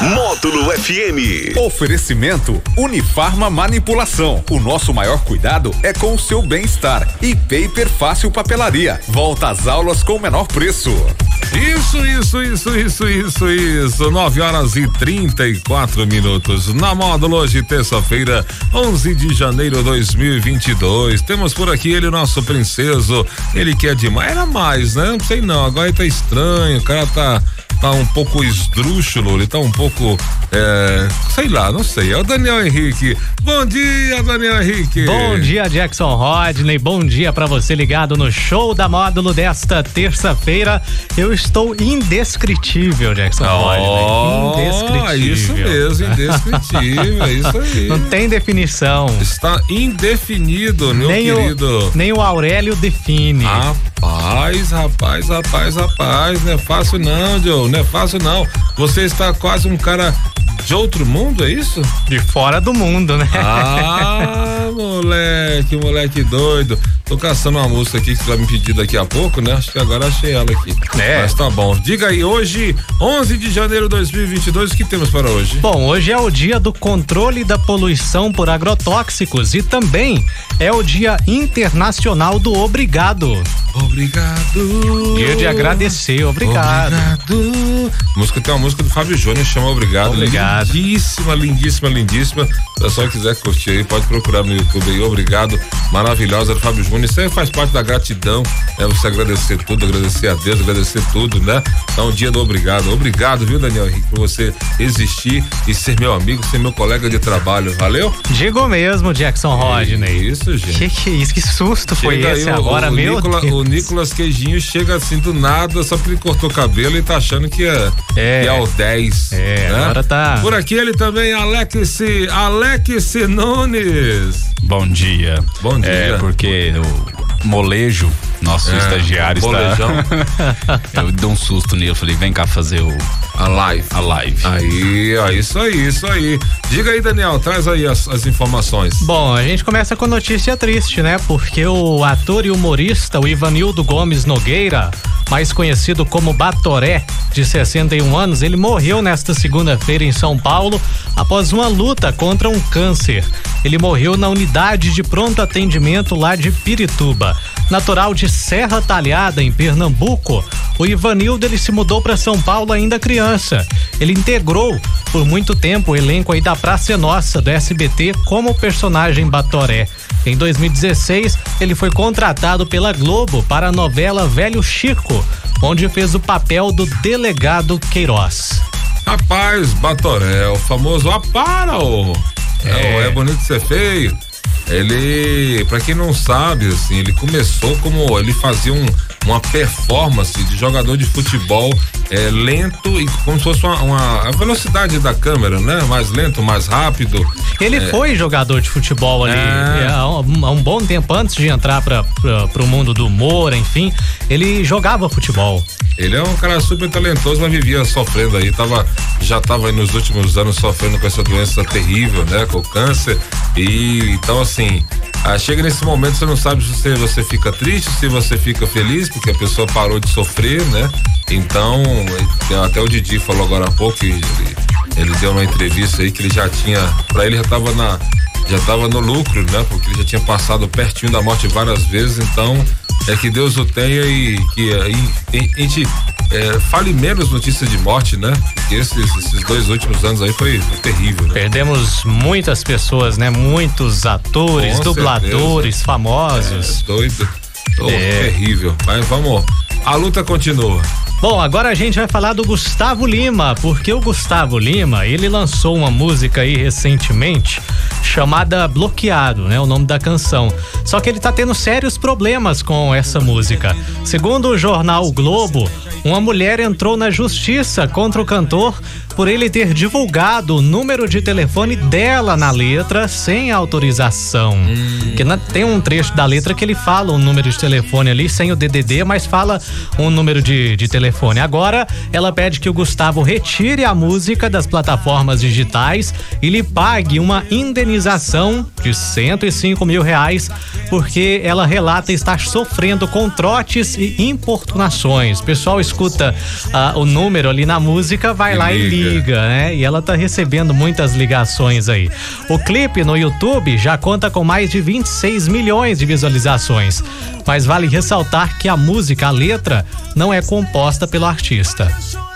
Módulo FM. Oferecimento Unifarma Manipulação. O nosso maior cuidado é com o seu bem-estar. E Paper Fácil Papelaria. Volta às aulas com o menor preço. Isso, isso, isso, isso, isso, isso. 9 horas e 34 minutos. Na módulo hoje, terça-feira, 11 de janeiro de 2022. Temos por aqui ele, nosso princeso. Ele que é demais. Era mais, né? Não sei não. Agora ele tá estranho. O cara tá tá um pouco esdrúxulo, ele tá um pouco, é, sei lá, não sei. É o Daniel Henrique. Bom dia, Daniel Henrique. Bom dia, Jackson Rodney. Bom dia para você ligado no show da módulo desta terça-feira. Eu estou indescritível, Jackson oh, Rodney. Indescritível. Isso mesmo, indescritível, é isso aí. Não tem definição. Está indefinido, meu nem querido. O, nem o Aurélio define. Rapaz, rapaz, rapaz, rapaz, não é fácil não, Joe não é fácil não. Você está quase um cara de outro mundo, é isso? De fora do mundo, né? Ah, moleque, moleque doido. Tô caçando uma música aqui que você vai me pedir daqui a pouco, né? Acho que agora achei ela aqui. É. Mas tá bom. Diga aí, hoje, 11 de janeiro de 2022, o que temos para hoje? Bom, hoje é o dia do controle da poluição por agrotóxicos e também é o dia internacional do obrigado. Obrigado. Dia de agradecer, obrigado. Obrigado. A música tem uma música do Fábio Júnior, chama Obrigado. Obrigado. Lindíssima, lindíssima, lindíssima. Se o pessoal quiser curtir aí, pode procurar no YouTube aí. Obrigado. Maravilhosa do Fábio Júnior. Isso aí faz parte da gratidão, né? Você agradecer tudo, agradecer a Deus, agradecer tudo, né? Então, dia do obrigado. Obrigado, viu, Daniel Henrique, por você existir e ser meu amigo, ser meu colega de trabalho. Valeu? Digo mesmo, Jackson Rodney. Isso, gente. Que que é isso? Que susto foi Chega esse aí, o- agora, o, meu Nicola- Deus. O Nicolas Queijinho chega assim do nada, só porque ele cortou o cabelo e tá achando que é, É. que é o 10. É, né? agora tá- Por aqui ele também, Alex, Alex Nunes. Bom dia. Bom dia. É, porque o molejo, nosso É, estagiário, molejão. está. Eu dei um susto nele, falei, vem cá fazer o, A live. a live. Aí, ó, isso aí, isso aí. Diga aí, Daniel, traz aí as, as informações. Bom, a gente começa com notícia triste, né? Porque o ator e humorista, o Ivanildo Gomes Nogueira, mais conhecido como Batoré, de 61 anos, ele morreu nesta segunda-feira em São Paulo após uma luta contra um câncer. Ele morreu na unidade de pronto atendimento lá de Pirituba. Natural de Serra Talhada, em Pernambuco, o Ivanildo ele se mudou para São Paulo ainda criança. Ele integrou por muito tempo o elenco aí da Praça é Nossa do SBT como personagem Batoré. Em 2016, ele foi contratado pela Globo para a novela Velho Chico, onde fez o papel do delegado Queiroz. Rapaz, Batoré, o famoso apara, ô. É. É. é bonito ser feio. Ele, pra quem não sabe, assim, ele começou como ele fazia um, uma performance de jogador de futebol é, lento e como se fosse uma, uma- a velocidade da câmera, né? Mais lento, mais rápido. Ele foi jogador de futebol ali É. é, há, um, há um bom tempo antes de entrar para o mundo do humor, enfim. Ele jogava futebol. Ele é um cara super talentoso, mas vivia sofrendo aí, tava, já estava nos últimos anos sofrendo com essa doença terrível, né? Com o câncer. E então assim, ah, chega nesse momento você não sabe se você, você fica triste, se você fica feliz, porque a pessoa parou de sofrer, né? Então, eh, até o Didi falou agora há pouco ele, ele deu uma entrevista aí que ele já tinha, pra ele já tava na já tava no lucro, né? Porque ele já tinha passado pertinho da morte várias vezes, então é que Deus o tenha e que e- a gente eh, fale menos notícias de morte, né? Porque esses, esses dois últimos anos aí foi, foi terrível, né? Perdemos muitas pessoas, né? Muitos atores, Com dubladores, certeza. famosos. É, doido. Oh, É. Terrível. Mas vamos. A luta continua. Bom, agora a gente vai falar do Gustavo Lima, porque o Gustavo Lima, ele lançou uma música aí recentemente chamada Bloqueado, né? O nome da canção. Só que ele tá tendo sérios problemas com essa música. Segundo o jornal Globo, uma mulher entrou na justiça contra o cantor por ele ter divulgado o número de telefone dela na letra sem autorização. Hum. Que tem um trecho da letra que ele fala o número de telefone ali sem o DDD, mas fala um número de, de telefone. Agora, ela pede que o Gustavo retire a música das plataformas digitais e lhe pague uma indenização de 105 mil reais, porque ela relata estar sofrendo com trotes e importunações. O pessoal escuta ah, o número ali na música, vai lá e liga. Né? E ela tá recebendo muitas ligações aí. O clipe no YouTube já conta com mais de 26 milhões de visualizações. Mas vale ressaltar que a música, a letra, não é composta pelo artista.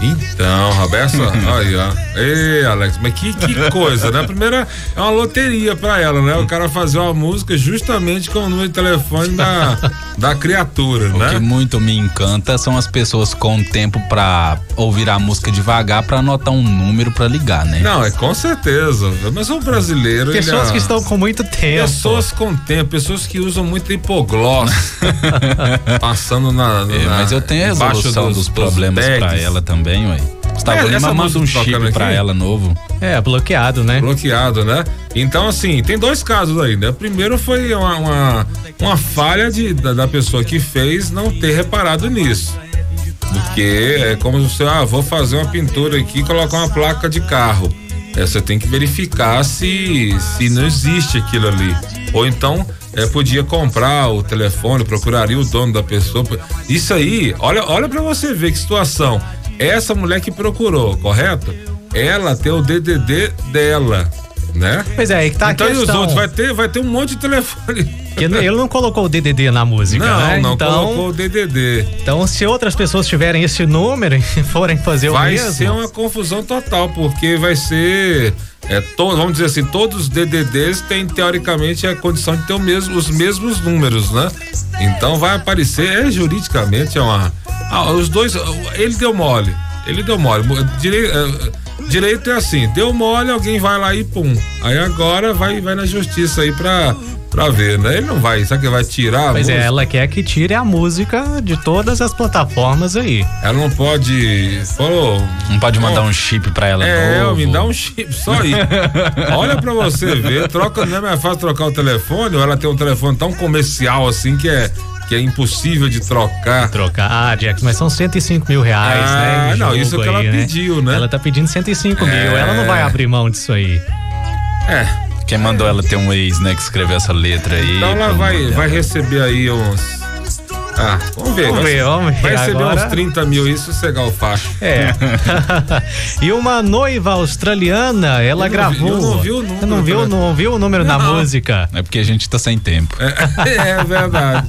Então, Roberto, aí, ó. Ei, Alex, mas que, que coisa, né? Primeiro é uma loteria pra ela, né? O cara fazer uma música justamente com o número de telefone da, da criatura, O que né? muito me encanta são as pessoas com tempo pra ouvir a música devagar pra anotar um número pra ligar, né? Não, é com certeza. Mas o brasileiro. ele Pessoas é- que estão com muito tempo. Pessoas com tempo, pessoas que usam muito hipogloss. passando na, É, na- mas eu tenho a resolução dos, problemas bags. pra ela também, ué. Gustavo É, Lima manda um chip pra ela novo. É, bloqueado, né? bloqueado, né? Então, assim, tem dois casos aí, né? Primeiro foi uma, uma, uma falha de, da, da pessoa que fez não ter reparado nisso. Porque é como se você, ah, vou fazer uma pintura aqui e colocar uma placa de carro. É, você tem que verificar se, se não existe aquilo ali. Ou então, é, podia comprar o telefone, procuraria o dono da pessoa. Isso aí, olha, olha para você ver que situação. Essa mulher que procurou, correto? Ela tem o DDD dela, né? Pois é, aí que tá então a e os questão. outros? Vai ter, vai ter um monte de telefone. Que ele não colocou o DDD na música, Não, né? não então, colocou o DDD. então, se outras pessoas tiverem esse número e forem fazer o Vai mesmo, ser uma confusão total, porque vai ser. É, to, vamos dizer assim, todos os DDDs têm teoricamente a condição de ter o mesmo, os mesmos números, né? Então vai aparecer, é juridicamente é uma. Ah, os dois, ele deu mole, ele deu mole. Direito, direito é assim, deu mole, alguém vai lá e pum. Aí agora vai, vai na justiça aí pra, pra ver, né? Ele não vai, sabe que vai tirar a Pois é, música? ela quer que tire a música de todas as plataformas aí. Ela não pode. Falou, Não pode mandar um chip pra ela É, novo. me dá um chip, só aí. Olha pra você ver, troca, não é mais fácil trocar o telefone, ou ela tem um telefone tão comercial assim que é, que é impossível de trocar. Trocar. Ah, Jax, mas são 105 mil reais, Ah, né? não, isso é o que ela aí, pediu, né? Ela tá pedindo 105 É. mil. Ela não vai abrir mão disso aí. É, Quem mandou ela ter um ex, né, que escreveu essa letra aí. então ela vai, vai receber aí uns. Ah, vamos ver. Vamos ver, vamos ver Vai receber agora. uns 30 mil e sossegar o facho. É. e uma noiva australiana, ela Eu gravou. eu não vi o número, Você não viu, né? não viu o número da Não. música? É porque a gente tá sem tempo. É, é verdade.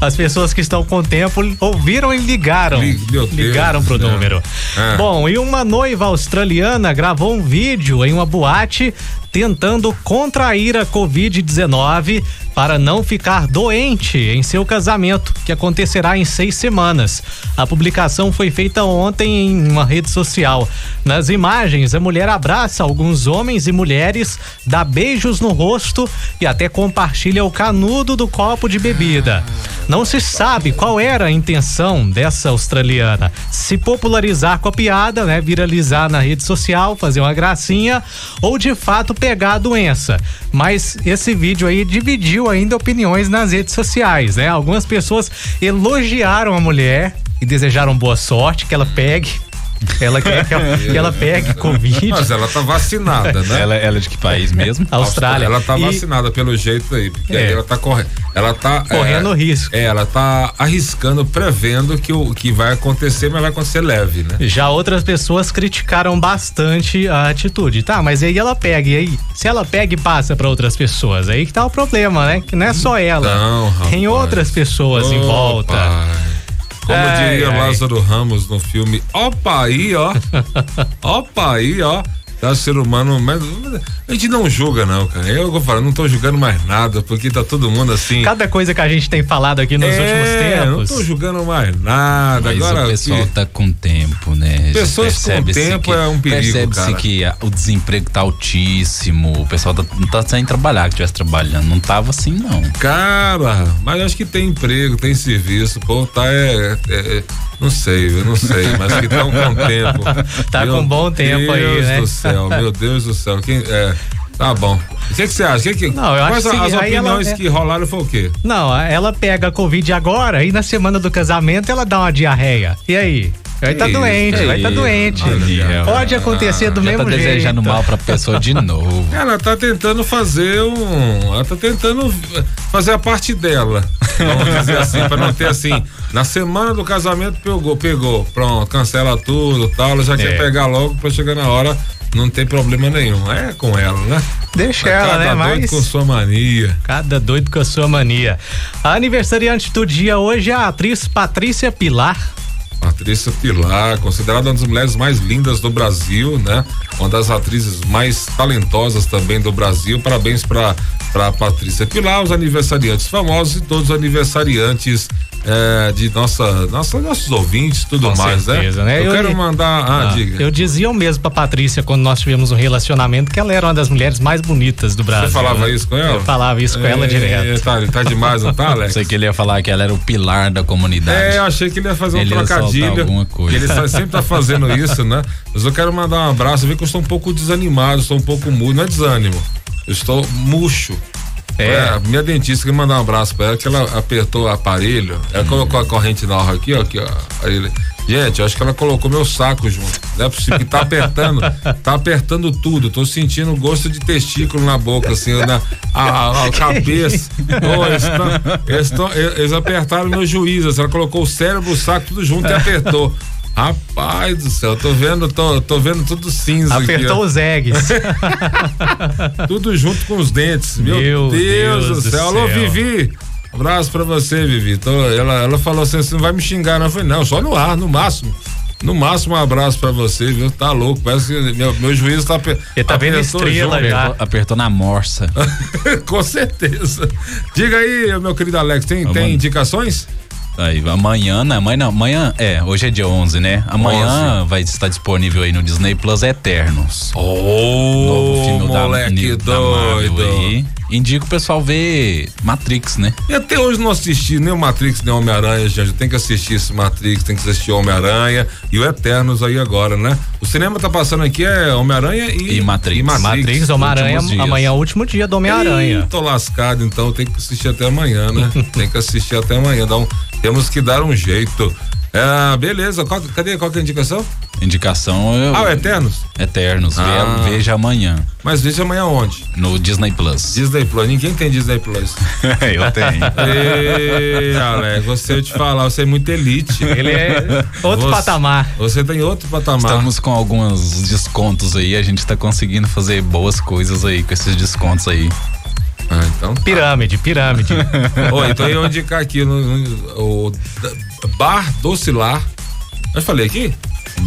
As pessoas que estão com tempo ouviram e ligaram. Li- meu Deus ligaram pro número. Ah. Bom, e uma noiva australiana gravou um vídeo em uma boate tentando contrair a Covid-19 para não ficar doente em seu casamento, que acontecerá em seis semanas. A publicação foi feita ontem em uma rede social. Nas imagens, a mulher abraça alguns homens e mulheres, dá beijos no rosto e até compartilha o canudo do copo de bebida. Não se sabe qual era a intenção dessa australiana. Se popularizar com a piada, né? Viralizar na rede social, fazer uma gracinha, ou de fato pegar a doença. Mas esse vídeo aí dividiu ainda opiniões nas redes sociais, né? Algumas pessoas elogiaram a mulher e desejaram boa sorte, que ela pegue. Ela quer que ela, que ela pegue Covid. Mas ela tá vacinada, né? Ela, ela é de que país mesmo? Austrália. Ela tá E- vacinada pelo jeito aí, porque É. aí ela tá correndo. Ela tá Correndo é, risco. É, ela tá arriscando, prevendo que o que vai acontecer, mas vai acontecer leve, né? Já outras pessoas criticaram bastante a atitude. Tá, mas aí ela pega, e aí? Se ela pega e passa pra outras pessoas, aí que tá o problema, né? Que não é só ela. Não, rapaz. Tem outras pessoas em volta. Como Ai, diria ai. Lázaro Ramos no filme, opa aí, ó. opa aí, ó. Tá ser humano, mas a gente não julga, não, cara. Eu vou falar, não tô julgando mais nada, porque tá todo mundo assim. Cada coisa que a gente tem falado aqui nos é, últimos tempos. Não tô julgando mais nada. Mas Agora, o pessoal que... tá com tempo, né? Pessoas com tempo que, é um perigo, Percebe-se que o desemprego tá altíssimo, o pessoal tá, não tá sem trabalhar, que estivesse trabalhando. Não tava assim, não. Cara, mas acho que tem emprego, tem serviço, pô, tá é, é, é não sei, eu não sei, mas que tá um bom tempo. Tá meu com bom tempo Deus aí, né? Do céu, meu Deus do céu. Quem, é, tá bom. O que, que você acha? Que, que, não, eu quais acho as que, opiniões ela, que rolaram foi o quê? Não, ela pega a Covid agora e na semana do casamento ela dá uma diarreia. E aí? Vai estar tá doente, vai estar tá doente. Olha, Pode acontecer do já mesmo tá jeito. desejando mal pra pessoa de novo. Ela tá tentando fazer um. Ela tá tentando fazer a parte dela. Vamos dizer assim, pra não ter assim. Na semana do casamento pegou, pegou. Pronto, cancela tudo tal. Ela já é. quer pegar logo pra chegar na hora. Não tem problema nenhum. É com ela, né? Deixa Mas ela, cada né? doido Mas... com sua mania. Cada doido com a sua mania. A aniversariante do dia hoje é a atriz Patrícia Pilar. Patrícia Pilar, considerada uma das mulheres mais lindas do Brasil, né? Uma das atrizes mais talentosas também do Brasil. Parabéns para para Patrícia Pilar, os aniversariantes famosos e todos os aniversariantes é, de nossa, nossa, nossos ouvintes tudo Com mais, né? certeza, né? Eu, Eu- quero mandar. Ah, Ah, diga. eu dizia o mesmo pra Patrícia quando nós tivemos um relacionamento que ela era uma das mulheres mais bonitas do Brasil. Você falava né? isso com ela? Eu falava isso com ela É, direto. Tá, tá demais, não tá, Alex? Sei que ele ia falar que ela era o pilar da comunidade. É, eu achei que ele ia fazer um Ele trocadilho. Alguma coisa. que Ele sa- sempre tá fazendo isso, né? Mas eu quero mandar um abraço. Vi que eu estou um pouco desanimado, estou um pouco mudo. Não é desânimo. Eu estou murcho. É, minha dentista que mandar um abraço pra ela, que ela apertou o aparelho, ela colocou a corrente na hora aqui, ó, aqui, ó. Aí ele, gente, eu acho que ela colocou meu saco junto. Não é possível que tá apertando, tá apertando tudo. Tô sentindo gosto de testículo na boca, assim, na a, a- a cabeça. Ô, eles, tão- eles, tão- eles apertaram meu juízo, assim, ela colocou o cérebro, o saco, tudo junto e apertou. Rapaz do céu, tô vendo, tô, tô vendo tudo cinza aqui, Apertou ó. os eggs. Tudo junto com os dentes. Meu, Meu Deus, Deus do do céu. Alô, céu. Vivi. Abraço pra você, Vivi. Então, ela, ela falou assim: você não vai me xingar, não. Eu falei, não, só no ar, no máximo. No máximo, um abraço pra você, viu? Tá louco. Parece que meu, meu juízo tá. Ele tá vendo apertou estrela já. Apertou, apertou na morsa. Com certeza. Diga aí, meu querido Alex, tem, Vamos. tem indicações? Aí, amanhã, né? Amanhã não, amanhã, é, hoje é dia 11, né? Amanhã vai estar disponível aí no Disney Plus Eternos. Ô, Novo filme da, moleque da doido. aí. Indico o pessoal ver Matrix, né? E até hoje não assisti nem o Matrix, nem o Homem-Aranha, gente. Tem que assistir esse Matrix, tem que assistir o Homem-Aranha e o Eternos aí agora, né? O cinema tá passando aqui é Homem-Aranha e, E Matrix. Matrix, Homem-Aranha, últimos dias. amanhã é o último dia do Homem-Aranha. Tô lascado, então tem que assistir até amanhã, né? tem que assistir até amanhã. Dá um, temos que dar um jeito. É, beleza, qual- cadê? Qual que é a indicação? Indicação eu, Ah, o Eternos? Eternos. Ah. Veja amanhã Mas veja amanhã onde? no Disney Plus. Disney Plus. Ninguém tem Disney Plus. eu tenho. Ei, Alex, você eu te falar, você é muito elite. Ele é outro Você- patamar. Você tem outro patamar. Estamos com alguns descontos aí, a gente tá conseguindo fazer boas coisas aí com esses descontos aí. Ah, então. tá. Pirâmide, pirâmide. Ô, então eu vou indicar aqui no, no- o Bar Docilar. Eu falei aqui?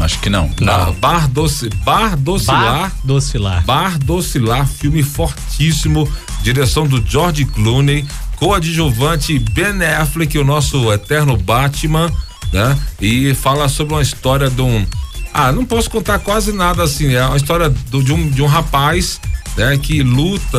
Acho que não. Ah, Bar Doce, Bar Docilar. Bar docilar. Bar Docilar, filme fortíssimo, direção do George Clooney, coadjuvante Ben Affleck, o nosso eterno Batman, né? E fala sobre uma história de um. Ah, não posso contar quase nada assim, é uma história do- de, um, de um rapaz, né? Que luta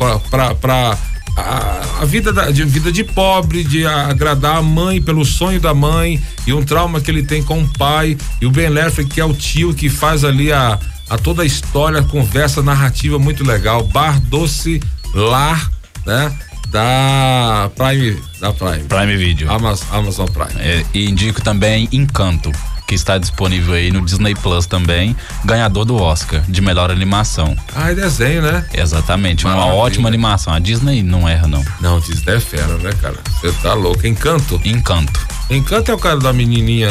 ah, pra a, a vida da, de vida de pobre, de agradar a mãe pelo sonho da mãe e um trauma que ele tem com o pai e o Ben Affleck que é o tio que faz ali a, a toda a história, a conversa narrativa muito legal. Bar Doce Lar, né? Da Prime, da Prime. Prime Video. Amazon, Amazon Prime. É, e indico também Encanto, que está disponível aí no Disney Plus também, ganhador do Oscar de melhor animação. Ah, é desenho, né? Exatamente, uma Maravilha. ótima animação. A Disney não erra, não. Não, Disney é fera, né, cara? Você tá louco. Encanto. Encanto. Encanto é o cara da menininha.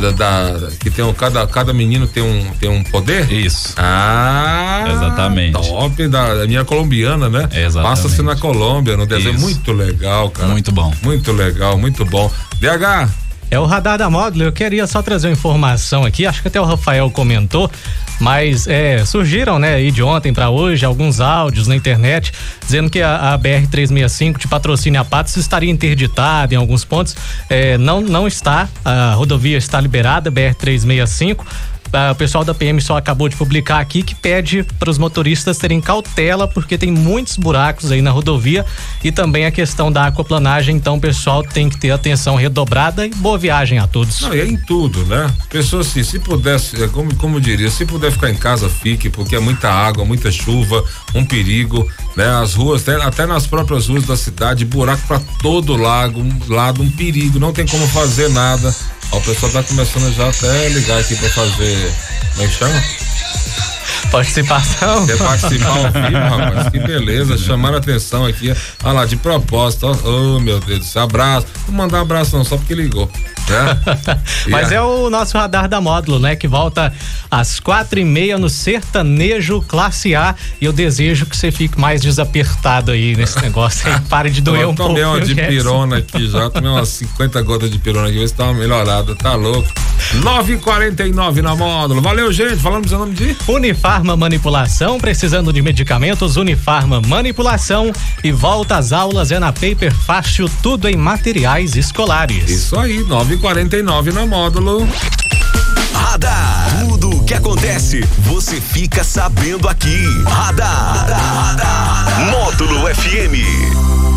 Da, da- que tem um, cada, cada menino tem um, tem um poder? Isso. Ah, Exatamente. Top da, da minha colombiana, né? Exatamente. Passa-se na Colômbia, no desenho. Isso. Muito legal, cara. Muito bom. Muito legal, muito bom. DH, É o radar da módulo. Eu queria só trazer uma informação aqui. Acho que até o Rafael comentou, mas é, surgiram, né, aí de ontem para hoje alguns áudios na internet dizendo que a, a BR 365 de patrocínio a Patos estaria interditada em alguns pontos. É, não, não está. A rodovia está liberada, BR 365 o pessoal da PM só acabou de publicar aqui que pede para os motoristas terem cautela porque tem muitos buracos aí na rodovia e também a questão da aquaplanagem, então o pessoal tem que ter atenção redobrada e boa viagem a todos. Não, e é em tudo, né? Pessoas assim, se pudesse, é como como diria, se puder ficar em casa, fique, porque é muita água, muita chuva, um perigo, né? As ruas, até, até nas próprias ruas da cidade, buraco para todo lago, lado, um perigo, não tem como fazer nada. O pessoal tá começando já até ligar aqui para fazer, como é que chama? Participação. Quer participar ao vivo, rapaz? Que beleza, chamaram a atenção aqui. Olha lá, de propósito, ó. Oh, meu Deus do céu, abraço. Não mandar um abraço não, só porque ligou. Né? Mas é o nosso radar da módulo, né? Que volta às quatro e meia no sertanejo classe A. E eu desejo que você fique mais desapertado aí nesse negócio aí. Pare de doer um pouco. Tomei uma de pirona aqui já, tomei umas 50 gotas de pirona aqui, ver se tá uma melhorada, tá louco. 9,49 na módulo. Valeu, gente. Falando seu nome de Unifarma Manipulação, precisando de medicamentos, Unifarma Manipulação e volta às aulas é na Paper Fácil, tudo em materiais escolares. Isso aí, 9,49 na módulo. Radar. Tudo o que acontece, você fica sabendo aqui. Radar. Radar. Módulo FM.